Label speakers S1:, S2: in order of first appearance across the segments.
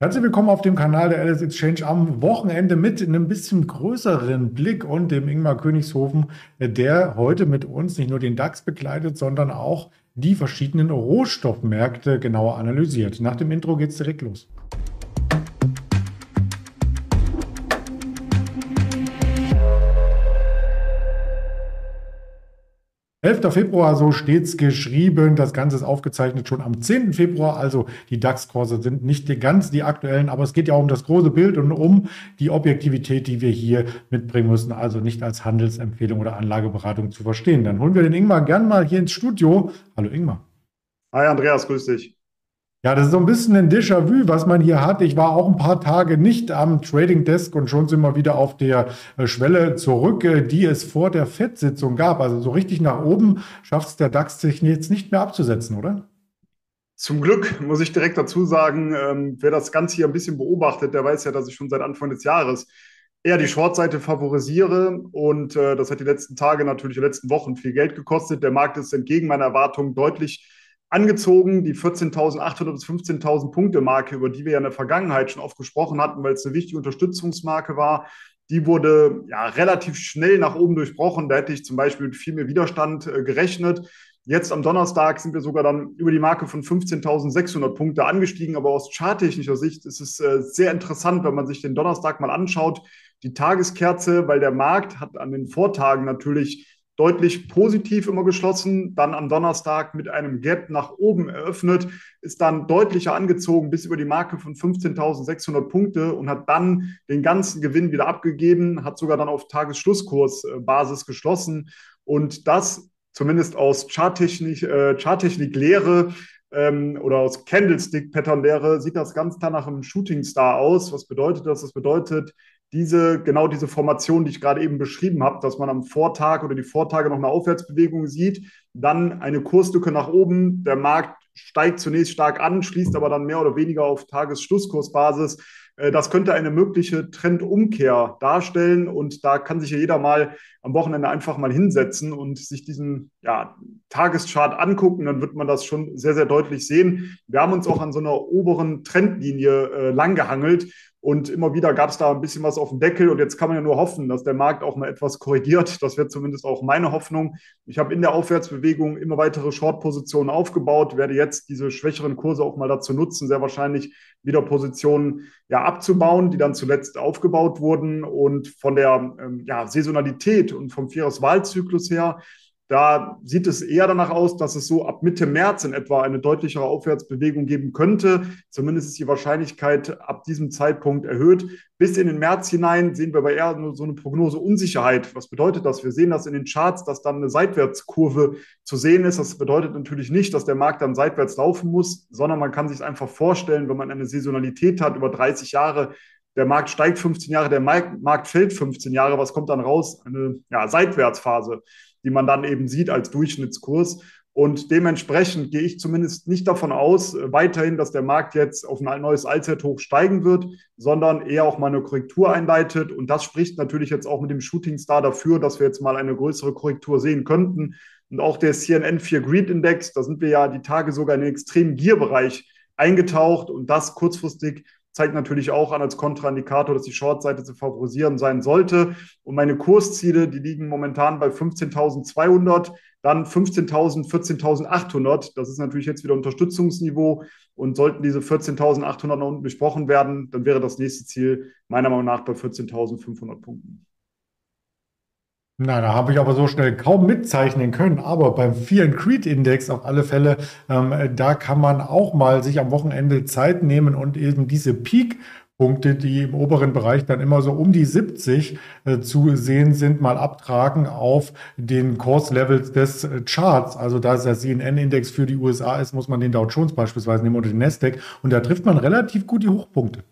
S1: Herzlich willkommen auf dem Kanal der Alice Exchange am Wochenende mit einem bisschen größeren Blick und dem Ingmar Königshofen, der heute mit uns nicht nur den DAX begleitet, sondern auch die verschiedenen Rohstoffmärkte genauer analysiert. Nach dem Intro geht's direkt los. 11. Februar, so steht's geschrieben. Das Ganze ist aufgezeichnet schon am 10. Februar. Also die DAX-Kurse sind nicht ganz die aktuellen, aber es geht ja um das große Bild und um die Objektivität, die wir hier mitbringen müssen. Also nicht als Handelsempfehlung oder Anlageberatung zu verstehen. Dann holen wir den Ingmar gern mal hier ins Studio. Hallo Ingmar.
S2: Hi Andreas, grüß dich.
S1: Ja, das ist so ein bisschen ein Déjà-vu, was man hier hat. Ich war auch ein paar Tage nicht am Trading Desk und schon sind wir wieder auf der äh, Schwelle zurück, äh, die es vor der FED-Sitzung gab. Also so richtig nach oben schafft es der DAX sich jetzt nicht mehr abzusetzen, oder?
S2: Zum Glück muss ich direkt dazu sagen, ähm, wer das Ganze hier ein bisschen beobachtet, der weiß ja, dass ich schon seit Anfang des Jahres eher die Short-Seite favorisiere. Und äh, das hat die letzten Tage, natürlich die letzten Wochen viel Geld gekostet. Der Markt ist entgegen meiner Erwartungen deutlich angezogen, die 14.800 bis 15.000 Punkte Marke, über die wir ja in der Vergangenheit schon oft gesprochen hatten, weil es eine wichtige Unterstützungsmarke war. Die wurde ja relativ schnell nach oben durchbrochen. Da hätte ich zum Beispiel mit viel mehr Widerstand äh, gerechnet. Jetzt am Donnerstag sind wir sogar dann über die Marke von 15.600 Punkte angestiegen. Aber aus charttechnischer Sicht ist es äh, sehr interessant, wenn man sich den Donnerstag mal anschaut. Die Tageskerze, weil der Markt hat an den Vortagen natürlich deutlich positiv immer geschlossen, dann am Donnerstag mit einem Gap nach oben eröffnet, ist dann deutlicher angezogen bis über die Marke von 15.600 Punkte und hat dann den ganzen Gewinn wieder abgegeben, hat sogar dann auf Tagesschlusskursbasis geschlossen und das zumindest aus Charttechnik, äh, Charttechnik-Lehre ähm, oder aus Candlestick-Pattern-Lehre sieht das ganz klar nach einem Shooting Star aus. Was bedeutet das? Das bedeutet, diese, genau diese Formation, die ich gerade eben beschrieben habe, dass man am Vortag oder die Vortage noch eine Aufwärtsbewegung sieht, dann eine Kurslücke nach oben, der Markt steigt zunächst stark an, schließt aber dann mehr oder weniger auf Tagesschlusskursbasis. Äh, das könnte eine mögliche Trendumkehr darstellen und da kann sich ja jeder mal am Wochenende einfach mal hinsetzen und sich diesen ja, Tageschart angucken, dann wird man das schon sehr, sehr deutlich sehen. Wir haben uns auch an so einer oberen Trendlinie äh, langgehangelt und immer wieder gab es da ein bisschen was auf dem Deckel. Und jetzt kann man ja nur hoffen, dass der Markt auch mal etwas korrigiert. Das wird zumindest auch meine Hoffnung. Ich habe in der Aufwärtsbewegung immer weitere Short-Positionen aufgebaut, werde jetzt diese schwächeren Kurse auch mal dazu nutzen, sehr wahrscheinlich wieder Positionen ja, abzubauen, die dann zuletzt aufgebaut wurden. Und von der ähm, ja, Saisonalität und vom Vierers-Wahlzyklus her da sieht es eher danach aus, dass es so ab Mitte März in etwa eine deutlichere Aufwärtsbewegung geben könnte. Zumindest ist die Wahrscheinlichkeit ab diesem Zeitpunkt erhöht. Bis in den März hinein sehen wir aber eher so eine Prognose Unsicherheit. Was bedeutet das? Wir sehen das in den Charts, dass dann eine Seitwärtskurve zu sehen ist. Das bedeutet natürlich nicht, dass der Markt dann seitwärts laufen muss, sondern man kann sich einfach vorstellen, wenn man eine Saisonalität hat über 30 Jahre, der Markt steigt 15 Jahre, der Markt fällt 15 Jahre, was kommt dann raus? Eine ja, Seitwärtsphase die man dann eben sieht als Durchschnittskurs. Und dementsprechend gehe ich zumindest nicht davon aus, äh, weiterhin, dass der Markt jetzt auf ein neues Allzeithoch steigen wird, sondern eher auch mal eine Korrektur einleitet. Und das spricht natürlich jetzt auch mit dem Shooting Star dafür, dass wir jetzt mal eine größere Korrektur sehen könnten. Und auch der CNN 4 Greed Index, da sind wir ja die Tage sogar in den extremen Gier-Bereich eingetaucht und das kurzfristig zeigt natürlich auch an als Kontraindikator, dass die Shortseite zu favorisieren sein sollte. Und meine Kursziele, die liegen momentan bei 15.200, dann 15.000, 14.800. Das ist natürlich jetzt wieder Unterstützungsniveau. Und sollten diese 14.800 nach unten besprochen werden, dann wäre das nächste Ziel meiner Meinung nach bei 14.500 Punkten.
S1: Na, da habe ich aber so schnell kaum mitzeichnen können. Aber beim Fear and Creed Index auf alle Fälle, ähm, da kann man auch mal sich am Wochenende Zeit nehmen und eben diese Peak Punkte, die im oberen Bereich dann immer so um die 70 äh, zu sehen sind, mal abtragen auf den Kurslevels des äh, Charts. Also da es der CNN-Index für die USA ist, muss man den Dow Jones beispielsweise nehmen oder den Nasdaq. Und da trifft man relativ gut die Hochpunkte.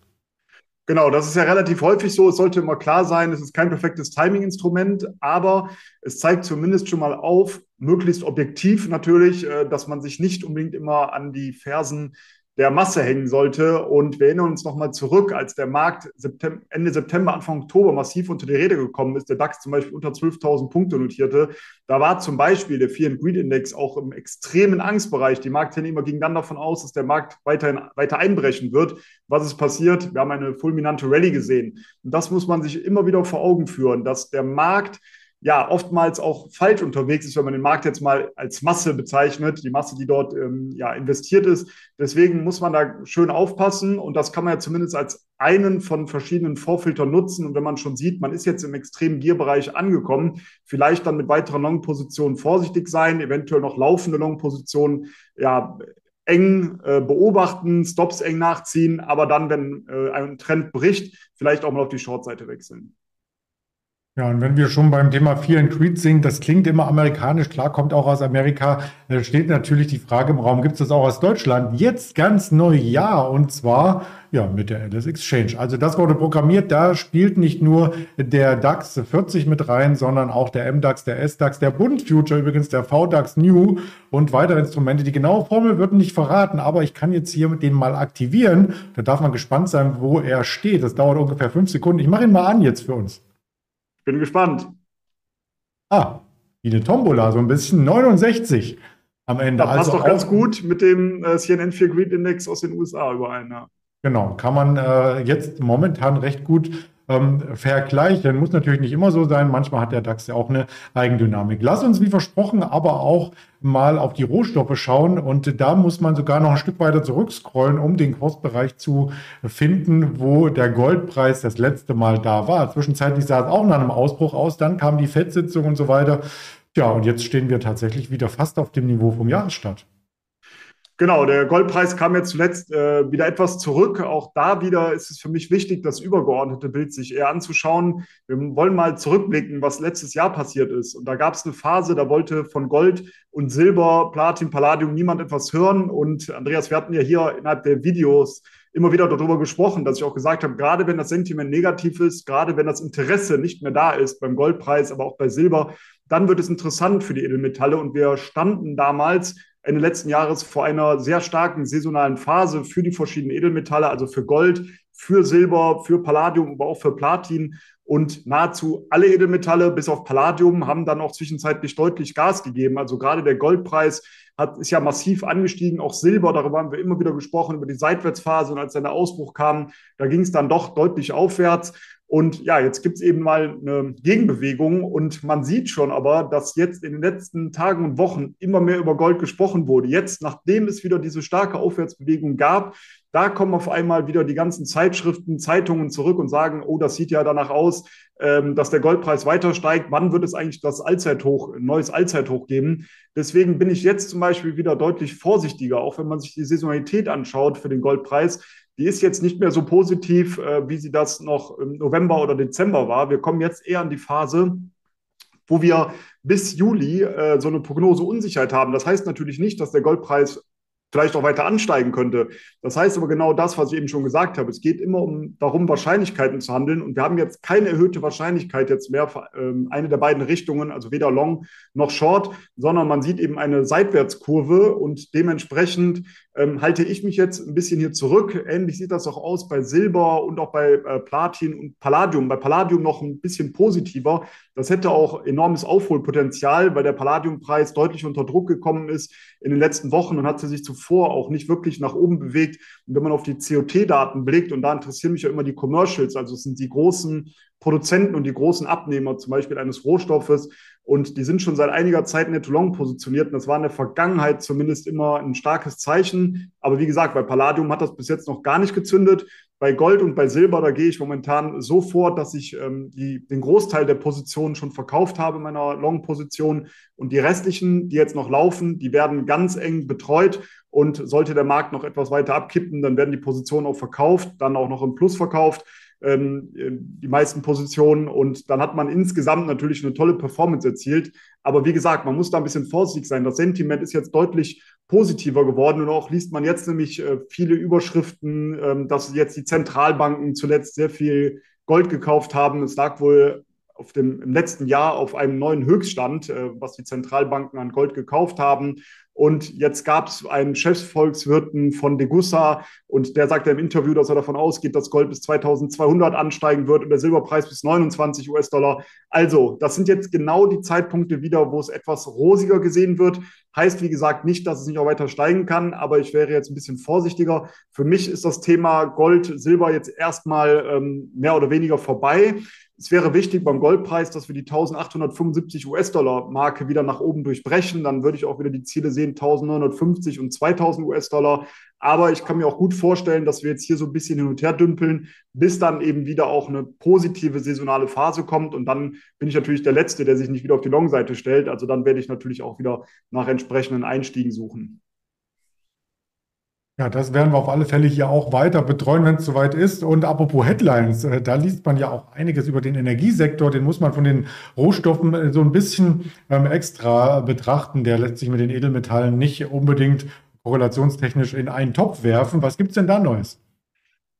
S2: Genau, das ist ja relativ häufig so. Es sollte immer klar sein, es ist kein perfektes Timing-Instrument, aber es zeigt zumindest schon mal auf, möglichst objektiv natürlich, äh, dass man sich nicht unbedingt immer an die Fersen der Masse hängen sollte. Und wir erinnern uns nochmal zurück, als der Markt September, Ende September, Anfang Oktober massiv unter die Rede gekommen ist, der DAX zum Beispiel unter 12.000 Punkte notierte. Da war zum Beispiel der Fear and Greed Index auch im extremen Angstbereich. Die Marktteilnehmer gingen dann davon aus, dass der Markt weiterhin weiter einbrechen wird. Was ist passiert? Wir haben eine fulminante Rallye gesehen. Und das muss man sich immer wieder vor Augen führen, dass der Markt ja oftmals auch falsch unterwegs ist, wenn man den Markt jetzt mal als Masse bezeichnet, die Masse, die dort ähm, ja investiert ist. Deswegen muss man da schön aufpassen und das kann man ja zumindest als einen von verschiedenen Vorfiltern nutzen. Und wenn man schon sieht, man ist jetzt im extremen Gierbereich angekommen, vielleicht dann mit weiteren Long-Positionen vorsichtig sein, eventuell noch laufende Long-Positionen ja, eng äh, beobachten, Stops eng nachziehen, aber dann, wenn äh, ein Trend bricht, vielleicht auch mal auf die Short-Seite wechseln.
S1: Ja, und wenn wir schon beim Thema Fear and Creed sind, das klingt immer amerikanisch, klar, kommt auch aus Amerika, da steht natürlich die Frage im Raum, gibt es das auch aus Deutschland? Jetzt ganz neu, ja, und zwar ja mit der Alice Exchange. Also das wurde programmiert, da spielt nicht nur der DAX 40 mit rein, sondern auch der MDAX, der SDAX, der Bund Future, übrigens der VDAX New und weitere Instrumente. Die genaue Formel wird nicht verraten, aber ich kann jetzt hier den mal aktivieren. Da darf man gespannt sein, wo er steht. Das dauert ungefähr fünf Sekunden. Ich mache ihn mal an jetzt für uns.
S2: Bin gespannt.
S1: Ah, wie eine Tombola, so ein bisschen 69 am Ende.
S2: Das passt also doch ganz gut mit dem äh, CNN 4 Greed Index aus den USA überein. Ja.
S1: Genau, kann man äh, jetzt momentan recht gut ähm, vergleichen. Muss natürlich nicht immer so sein. Manchmal hat der DAX ja auch eine Eigendynamik. Lass uns, wie versprochen, aber auch mal auf die Rohstoffe schauen. Und da muss man sogar noch ein Stück weiter zurückscrollen, um den Kursbereich zu finden, wo der Goldpreis das letzte Mal da war. Zwischenzeitlich sah es auch nach einem Ausbruch aus. Dann kam die FED-Sitzung und so weiter. Ja, und jetzt stehen wir tatsächlich wieder fast auf dem Niveau vom Jahresstart.
S2: Genau, der Goldpreis kam jetzt zuletzt äh, wieder etwas zurück. Auch da wieder ist es für mich wichtig, das übergeordnete Bild sich eher anzuschauen. Wir wollen mal zurückblicken, was letztes Jahr passiert ist. Und da gab es eine Phase, da wollte von Gold und Silber, Platin, Palladium niemand etwas hören. Und Andreas, wir hatten ja hier innerhalb der Videos immer wieder darüber gesprochen, dass ich auch gesagt habe, gerade wenn das Sentiment negativ ist, gerade wenn das Interesse nicht mehr da ist beim Goldpreis, aber auch bei Silber, dann wird es interessant für die Edelmetalle. Und wir standen damals Ende letzten Jahres vor einer sehr starken saisonalen Phase für die verschiedenen Edelmetalle, also für Gold, für Silber, für Palladium, aber auch für Platin. Und nahezu alle Edelmetalle, bis auf Palladium, haben dann auch zwischenzeitlich deutlich Gas gegeben. Also gerade der Goldpreis hat, ist ja massiv angestiegen, auch Silber, darüber haben wir immer wieder gesprochen, über die Seitwärtsphase. Und als dann der Ausbruch kam, da ging es dann doch deutlich aufwärts. Und ja, jetzt gibt es eben mal eine Gegenbewegung und man sieht schon aber, dass jetzt in den letzten Tagen und Wochen immer mehr über Gold gesprochen wurde. Jetzt, nachdem es wieder diese starke Aufwärtsbewegung gab, da kommen auf einmal wieder die ganzen Zeitschriften, Zeitungen zurück und sagen, oh, das sieht ja danach aus, ähm, dass der Goldpreis weiter steigt. Wann wird es eigentlich das Allzeithoch, ein neues Allzeithoch geben? Deswegen bin ich jetzt zum Beispiel wieder deutlich vorsichtiger, auch wenn man sich die Saisonalität anschaut für den Goldpreis die ist jetzt nicht mehr so positiv, äh, wie sie das noch im November oder Dezember war. Wir kommen jetzt eher an die Phase, wo wir bis Juli äh, so eine Prognoseunsicherheit haben. Das heißt natürlich nicht, dass der Goldpreis vielleicht auch weiter ansteigen könnte. Das heißt aber genau das, was ich eben schon gesagt habe. Es geht immer um darum, Wahrscheinlichkeiten zu handeln. Und wir haben jetzt keine erhöhte Wahrscheinlichkeit jetzt mehr ähm, eine der beiden Richtungen, also weder Long noch Short, sondern man sieht eben eine Seitwärtskurve und dementsprechend ähm, halte ich mich jetzt ein bisschen hier zurück. Ähnlich sieht das auch aus bei Silber und auch bei äh, Platin und Palladium. Bei Palladium noch ein bisschen positiver. Das hätte auch enormes Aufholpotenzial, weil der Palladiumpreis deutlich unter Druck gekommen ist in den letzten Wochen und hat sich zuvor auch nicht wirklich nach oben bewegt. Und wenn man auf die COT-Daten blickt, und da interessieren mich ja immer die Commercials, also es sind die großen Produzenten und die großen Abnehmer zum Beispiel eines Rohstoffes, und die sind schon seit einiger Zeit netto-long positioniert. Und das war in der Vergangenheit zumindest immer ein starkes Zeichen. Aber wie gesagt, bei Palladium hat das bis jetzt noch gar nicht gezündet. Bei Gold und bei Silber, da gehe ich momentan so vor, dass ich ähm, die, den Großteil der Positionen schon verkauft habe in meiner Long-Position. Und die restlichen, die jetzt noch laufen, die werden ganz eng betreut. Und sollte der Markt noch etwas weiter abkippen, dann werden die Positionen auch verkauft, dann auch noch im Plus verkauft die meisten Positionen und dann hat man insgesamt natürlich eine tolle Performance erzielt. Aber wie gesagt, man muss da ein bisschen vorsichtig sein. Das Sentiment ist jetzt deutlich positiver geworden und auch liest man jetzt nämlich äh, viele Überschriften, ähm, dass jetzt die Zentralbanken zuletzt sehr viel Gold gekauft haben. Es lag wohl auf dem, im letzten Jahr auf einem neuen Höchststand, äh, was die Zentralbanken an Gold gekauft haben. Und jetzt gab es einen Chefsvolkswirten von Degussa und der sagte im Interview, dass er davon ausgeht, dass Gold bis 2200 ansteigen wird und der Silberpreis bis 29 US-Dollar. Also, das sind jetzt genau die Zeitpunkte wieder, wo es etwas rosiger gesehen wird. Heißt, wie gesagt, nicht, dass es nicht auch weiter steigen kann, aber ich wäre jetzt ein bisschen vorsichtiger. Für mich ist das Thema Gold, Silber jetzt erstmal ähm, mehr oder weniger vorbei. Es wäre wichtig beim Goldpreis, dass wir die 1875 US-Dollar Marke wieder nach oben durchbrechen. Dann würde ich auch wieder die Ziele sehen, 1950 und 2000 US-Dollar. Aber ich kann mir auch gut vorstellen, dass wir jetzt hier so ein bisschen hin und her dümpeln, bis dann eben wieder auch eine positive saisonale Phase kommt. Und dann bin ich natürlich der Letzte, der sich nicht wieder auf die Long-Seite stellt. Also dann werde ich natürlich auch wieder nach entsprechenden Einstiegen suchen.
S1: Ja, das werden wir auf alle Fälle hier auch weiter betreuen, wenn es soweit ist. Und apropos Headlines, äh, da liest man ja auch einiges über den Energiesektor. Den muss man von den Rohstoffen äh, so ein bisschen ähm, extra betrachten. Der lässt sich mit den Edelmetallen nicht unbedingt korrelationstechnisch in einen Topf werfen. Was gibt es denn da Neues?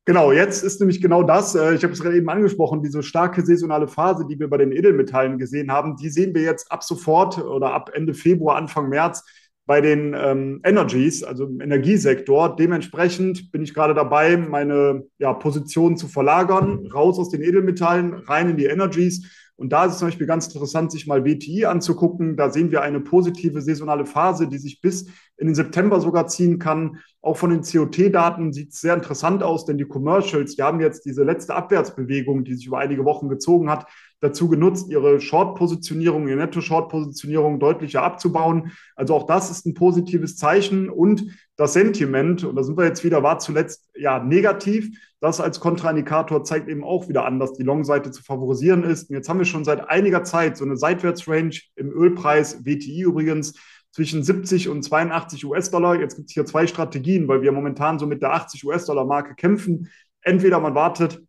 S2: Genau, jetzt ist nämlich genau das, äh, ich habe es gerade eben angesprochen, diese starke saisonale Phase, die wir bei den Edelmetallen gesehen haben, die sehen wir jetzt ab sofort oder ab Ende Februar, Anfang März bei den ähm, Energies, also im Energiesektor. Dementsprechend bin ich gerade dabei, meine ja, Position zu verlagern, raus aus den Edelmetallen, rein in die Energies. Und da ist es zum Beispiel ganz interessant, sich mal WTI anzugucken. Da sehen wir eine positive saisonale Phase, die sich bis in den September sogar ziehen kann. Auch von den COT-Daten sieht es sehr interessant aus, denn die Commercials, die haben jetzt diese letzte Abwärtsbewegung, die sich über einige Wochen gezogen hat, dazu genutzt, ihre Short-Positionierung, ihre Netto-Short-Positionierung deutlicher abzubauen. Also auch das ist ein positives Zeichen und das Sentiment, und da sind wir jetzt wieder, war zuletzt ja negativ. Das als Kontraindikator zeigt eben auch wieder an, dass die Long-Seite zu favorisieren ist. Und jetzt haben wir schon seit einiger Zeit so eine Seitwärtsrange im Ölpreis, WTI übrigens, zwischen 70 und 82 US-Dollar. Jetzt gibt es hier zwei Strategien, weil wir momentan so mit der 80 US-Dollar-Marke kämpfen. Entweder man wartet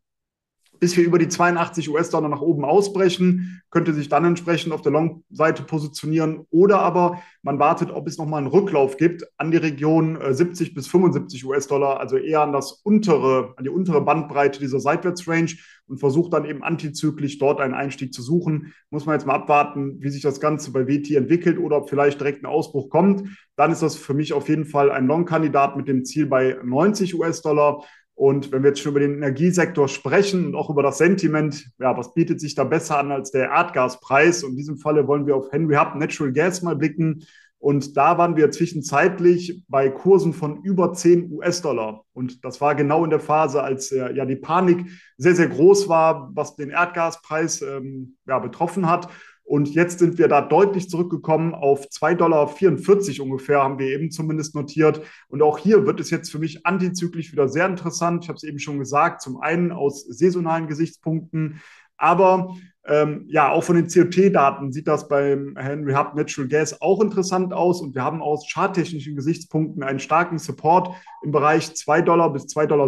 S2: bis wir über die 82 US-Dollar nach oben ausbrechen, könnte sich dann entsprechend auf der Long-Seite positionieren. Oder aber man wartet, ob es nochmal einen Rücklauf gibt an die Region 70 äh, bis 75 US-Dollar, also eher an das untere, an die untere Bandbreite dieser Seitwärtsrange und versucht dann eben antizyklisch dort einen Einstieg zu suchen. Muss man jetzt mal abwarten, wie sich das Ganze bei WT entwickelt oder ob vielleicht direkt ein Ausbruch kommt. Dann ist das für mich auf jeden Fall ein Long-Kandidat mit dem Ziel bei 90 US-Dollar. Und wenn wir jetzt schon über den Energiesektor sprechen und auch über das Sentiment, ja, was bietet sich da besser an als der Erdgaspreis? Und in diesem Falle wollen wir auf Henry Hub Natural Gas mal blicken. Und da waren wir zwischenzeitlich bei Kursen von über 10 US-Dollar. Und das war genau in der Phase, als äh, ja die Panik sehr, sehr groß war, was den Erdgaspreis ähm, ja, betroffen hat. Und jetzt sind wir da deutlich zurückgekommen auf 2,44 Dollar ungefähr, haben wir eben zumindest notiert. Und auch hier wird es jetzt für mich antizyklisch wieder sehr interessant. Ich habe es eben schon gesagt, zum einen aus saisonalen Gesichtspunkten, aber ähm, ja, auch von den COT-Daten sieht das beim Henry Hub Natural Gas auch interessant aus. Und wir haben aus charttechnischen Gesichtspunkten einen starken Support im Bereich 2 Dollar bis 2,60 Dollar.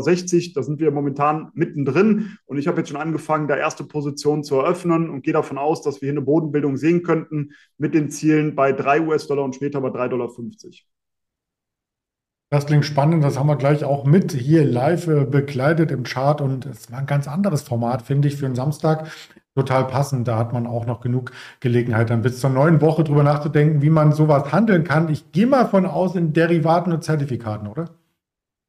S2: Da sind wir momentan mittendrin. Und ich habe jetzt schon angefangen, da erste Positionen zu eröffnen und gehe davon aus, dass wir hier eine Bodenbildung sehen könnten mit den Zielen bei 3 US-Dollar und später bei 3,50 Dollar.
S1: Das klingt spannend, das haben wir gleich auch mit hier live äh, begleitet im Chart und es war ein ganz anderes Format, finde ich, für einen Samstag. Total passend, da hat man auch noch genug Gelegenheit, dann bis zur neuen Woche drüber nachzudenken, wie man sowas handeln kann. Ich gehe mal von aus in Derivaten und Zertifikaten, oder?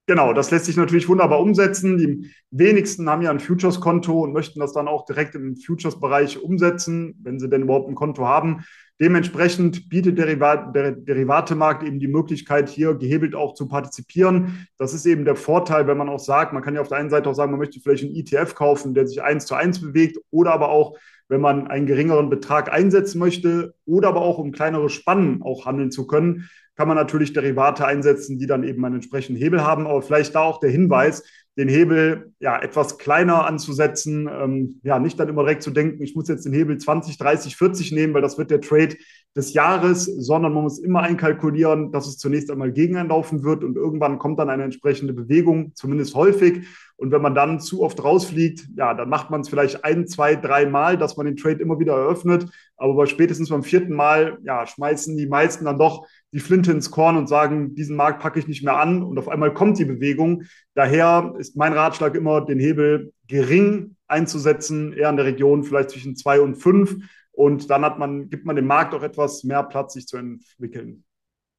S2: Genau, das lässt sich natürlich wunderbar umsetzen. Die wenigsten haben ja ein Futures-Konto und möchten das dann auch direkt im Futures-Bereich umsetzen, wenn sie denn überhaupt ein Konto haben. Dementsprechend bietet der, der Derivatemarkt eben die Möglichkeit, hier gehebelt auch zu partizipieren. Das ist eben der Vorteil, wenn man auch sagt, man kann ja auf der einen Seite auch sagen, man möchte vielleicht einen ETF kaufen, der sich eins zu eins bewegt, oder aber auch, wenn man einen geringeren Betrag einsetzen möchte, oder aber auch um kleinere Spannen auch handeln zu können, kann man natürlich Derivate einsetzen, die dann eben einen entsprechenden Hebel haben. Aber vielleicht da auch der Hinweis, den Hebel ja etwas kleiner anzusetzen, ähm, ja nicht dann immer direkt zu denken, ich muss jetzt den Hebel 20, 30, 40 nehmen, weil das wird der Trade des Jahres, sondern man muss immer einkalkulieren, dass es zunächst einmal gegen laufen wird und irgendwann kommt dann eine entsprechende Bewegung, zumindest häufig. Und wenn man dann zu oft rausfliegt, ja, dann macht man es vielleicht ein, zwei, drei Mal, dass man den Trade immer wieder eröffnet. Aber bei spätestens beim vierten Mal, ja, schmeißen die meisten dann doch die Flinte ins Korn und sagen, diesen Markt packe ich nicht mehr an. Und auf einmal kommt die Bewegung. Daher ist mein Ratschlag immer, den Hebel gering einzusetzen, eher in der Region vielleicht zwischen zwei und fünf. Und dann hat man, gibt man dem Markt auch etwas mehr Platz, sich zu entwickeln.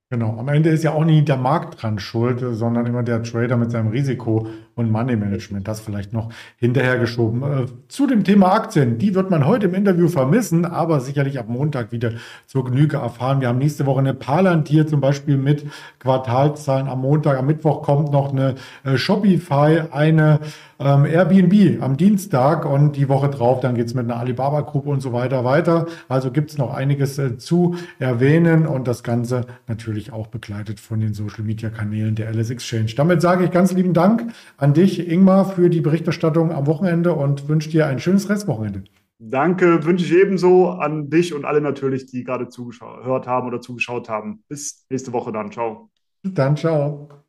S1: Genau, am Ende ist ja auch nie der Markt dran schuld, sondern immer der Trader mit seinem Risiko und Money Management. Das vielleicht noch hinterhergeschoben. Äh, zu dem Thema Aktien, die wird man heute im Interview vermissen, aber sicherlich ab Montag wieder zur Genüge erfahren. Wir haben nächste Woche eine Palantir zum Beispiel mit Quartalzahlen am Montag. Am Mittwoch kommt noch eine äh, Shopify, eine ähm, Airbnb am Dienstag und die Woche drauf, dann geht's mit einer Alibaba Group und so weiter weiter. Also gibt's noch einiges äh, zu erwähnen und das Ganze natürlich auch begleitet von den Social Media Kanälen der LS Exchange. Damit sage ich ganz lieben Dank an dich, Ingmar, für die Berichterstattung am Wochenende und wünsche dir ein schönes Restwochenende.
S2: Danke, wünsche ich ebenso an dich und alle natürlich, die gerade zugehört haben oder zugeschaut haben. Bis nächste Woche dann. Ciao.
S1: Dann, ciao.